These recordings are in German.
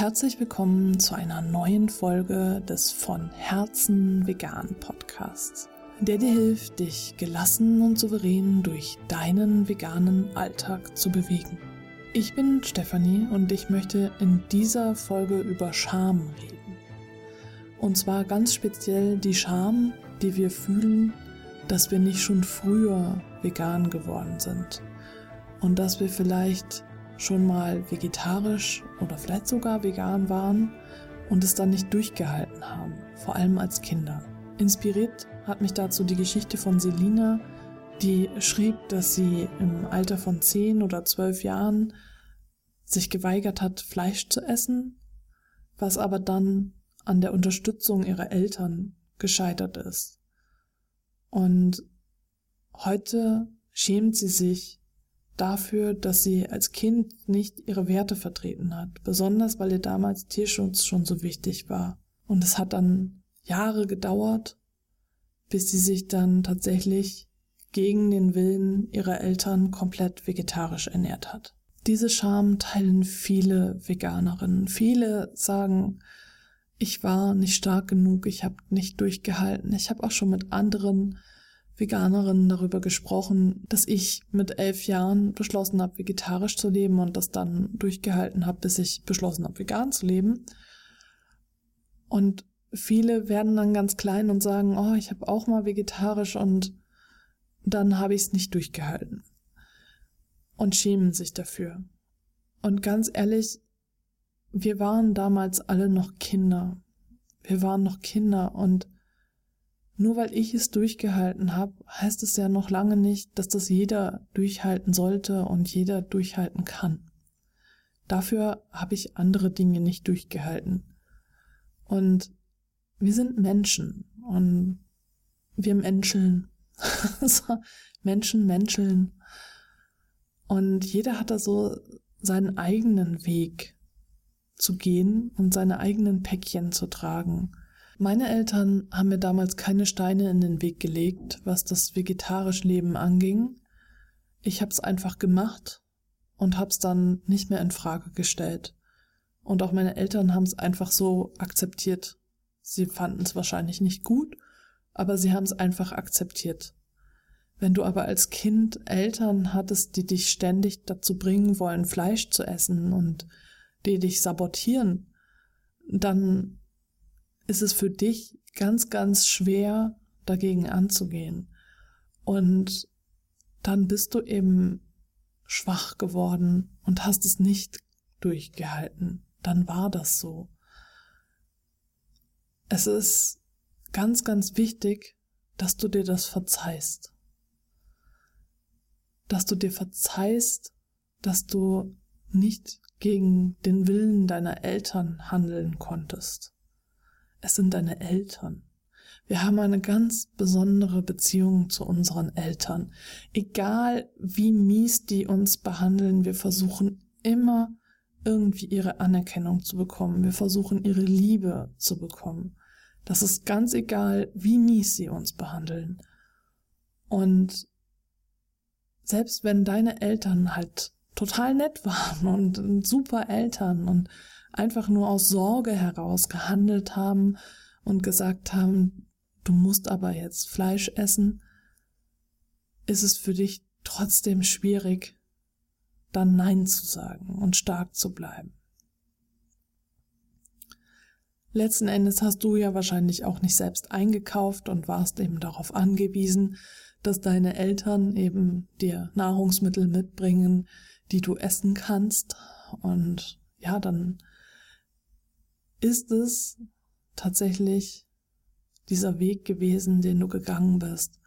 Herzlich willkommen zu einer neuen Folge des von Herzen vegan Podcasts, der dir hilft, dich gelassen und souverän durch deinen veganen Alltag zu bewegen. Ich bin Stefanie und ich möchte in dieser Folge über Scham reden. Und zwar ganz speziell die Scham, die wir fühlen, dass wir nicht schon früher vegan geworden sind und dass wir vielleicht schon mal vegetarisch oder vielleicht sogar vegan waren und es dann nicht durchgehalten haben, vor allem als Kinder. Inspiriert hat mich dazu die Geschichte von Selina, die schrieb, dass sie im Alter von zehn oder zwölf Jahren sich geweigert hat, Fleisch zu essen, was aber dann an der Unterstützung ihrer Eltern gescheitert ist. Und heute schämt sie sich dafür, dass sie als Kind nicht ihre Werte vertreten hat, besonders weil ihr damals Tierschutz schon so wichtig war. Und es hat dann Jahre gedauert, bis sie sich dann tatsächlich gegen den Willen ihrer Eltern komplett vegetarisch ernährt hat. Diese Scham teilen viele Veganerinnen. Viele sagen, ich war nicht stark genug, ich habe nicht durchgehalten. Ich habe auch schon mit anderen Veganerinnen darüber gesprochen, dass ich mit elf Jahren beschlossen habe, vegetarisch zu leben und das dann durchgehalten habe, bis ich beschlossen habe, vegan zu leben. Und viele werden dann ganz klein und sagen, oh, ich habe auch mal vegetarisch und dann habe ich es nicht durchgehalten. Und schämen sich dafür. Und ganz ehrlich, wir waren damals alle noch Kinder. Wir waren noch Kinder und nur weil ich es durchgehalten habe, heißt es ja noch lange nicht, dass das jeder durchhalten sollte und jeder durchhalten kann. Dafür habe ich andere Dinge nicht durchgehalten. Und wir sind Menschen und wir menscheln. Menschen menscheln. Und jeder hat da so seinen eigenen Weg zu gehen und seine eigenen Päckchen zu tragen. Meine Eltern haben mir damals keine Steine in den Weg gelegt, was das vegetarische Leben anging. Ich hab's einfach gemacht und hab's dann nicht mehr in Frage gestellt. Und auch meine Eltern haben es einfach so akzeptiert. Sie fanden es wahrscheinlich nicht gut, aber sie haben es einfach akzeptiert. Wenn du aber als Kind Eltern hattest, die dich ständig dazu bringen wollen, Fleisch zu essen und die dich sabotieren, dann ist es für dich ganz, ganz schwer, dagegen anzugehen. Und dann bist du eben schwach geworden und hast es nicht durchgehalten. Dann war das so. Es ist ganz, ganz wichtig, dass du dir das verzeihst. Dass du dir verzeihst, dass du nicht gegen den Willen deiner Eltern handeln konntest. Es sind deine Eltern. Wir haben eine ganz besondere Beziehung zu unseren Eltern. Egal wie mies die uns behandeln, wir versuchen immer irgendwie ihre Anerkennung zu bekommen. Wir versuchen ihre Liebe zu bekommen. Das ist ganz egal, wie mies sie uns behandeln. Und selbst wenn deine Eltern halt total nett waren und super Eltern und einfach nur aus Sorge heraus gehandelt haben und gesagt haben, du musst aber jetzt Fleisch essen, ist es für dich trotzdem schwierig, dann Nein zu sagen und stark zu bleiben. Letzten Endes hast du ja wahrscheinlich auch nicht selbst eingekauft und warst eben darauf angewiesen, dass deine Eltern eben dir Nahrungsmittel mitbringen, die du essen kannst. Und ja, dann ist es tatsächlich dieser Weg gewesen, den du gegangen bist.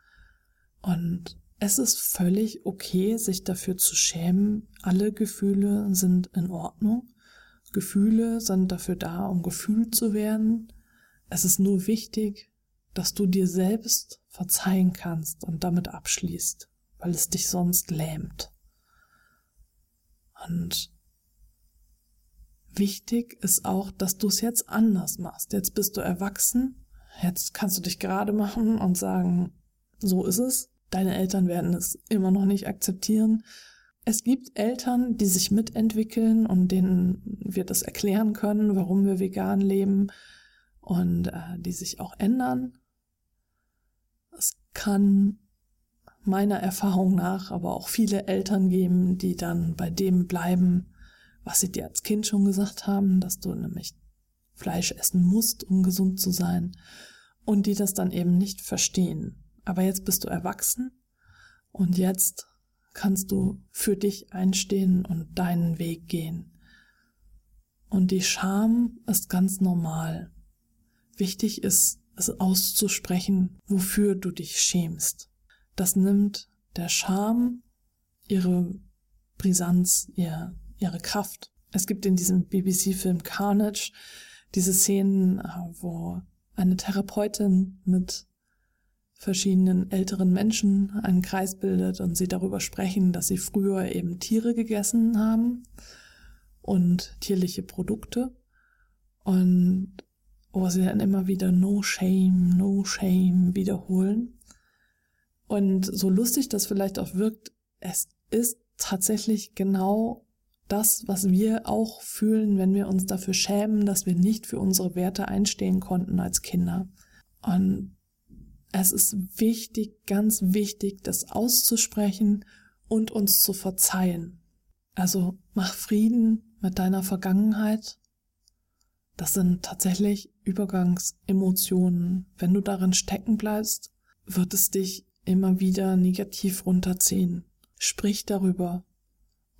Und es ist völlig okay, sich dafür zu schämen. Alle Gefühle sind in Ordnung. Gefühle sind dafür da, um gefühlt zu werden. Es ist nur wichtig, dass du dir selbst verzeihen kannst und damit abschließt, weil es dich sonst lähmt. Und Wichtig ist auch, dass du es jetzt anders machst. Jetzt bist du erwachsen. Jetzt kannst du dich gerade machen und sagen, so ist es. Deine Eltern werden es immer noch nicht akzeptieren. Es gibt Eltern, die sich mitentwickeln und denen wir das erklären können, warum wir vegan leben und äh, die sich auch ändern. Es kann meiner Erfahrung nach aber auch viele Eltern geben, die dann bei dem bleiben, was sie dir als Kind schon gesagt haben, dass du nämlich Fleisch essen musst, um gesund zu sein, und die das dann eben nicht verstehen. Aber jetzt bist du erwachsen und jetzt kannst du für dich einstehen und deinen Weg gehen. Und die Scham ist ganz normal. Wichtig ist, es auszusprechen, wofür du dich schämst. Das nimmt der Scham ihre Brisanz, ihr, ihre Kraft. Es gibt in diesem BBC-Film Carnage diese Szenen, äh, wo eine Therapeutin mit verschiedenen älteren Menschen einen Kreis bildet und sie darüber sprechen, dass sie früher eben Tiere gegessen haben und tierliche Produkte und wo sie dann immer wieder No Shame, No Shame wiederholen. Und so lustig das vielleicht auch wirkt, es ist tatsächlich genau das, was wir auch fühlen, wenn wir uns dafür schämen, dass wir nicht für unsere Werte einstehen konnten als Kinder. Und es ist wichtig, ganz wichtig, das auszusprechen und uns zu verzeihen. Also mach Frieden mit deiner Vergangenheit. Das sind tatsächlich Übergangsemotionen. Wenn du darin stecken bleibst, wird es dich immer wieder negativ runterziehen. Sprich darüber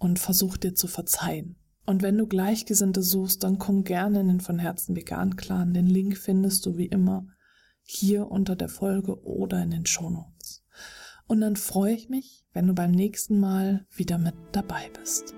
und versuch dir zu verzeihen. Und wenn du Gleichgesinnte suchst, dann komm gerne in den von Herzen vegan Clan. Den Link findest du wie immer hier unter der Folge oder in den Shownotes. Und dann freue ich mich, wenn du beim nächsten Mal wieder mit dabei bist.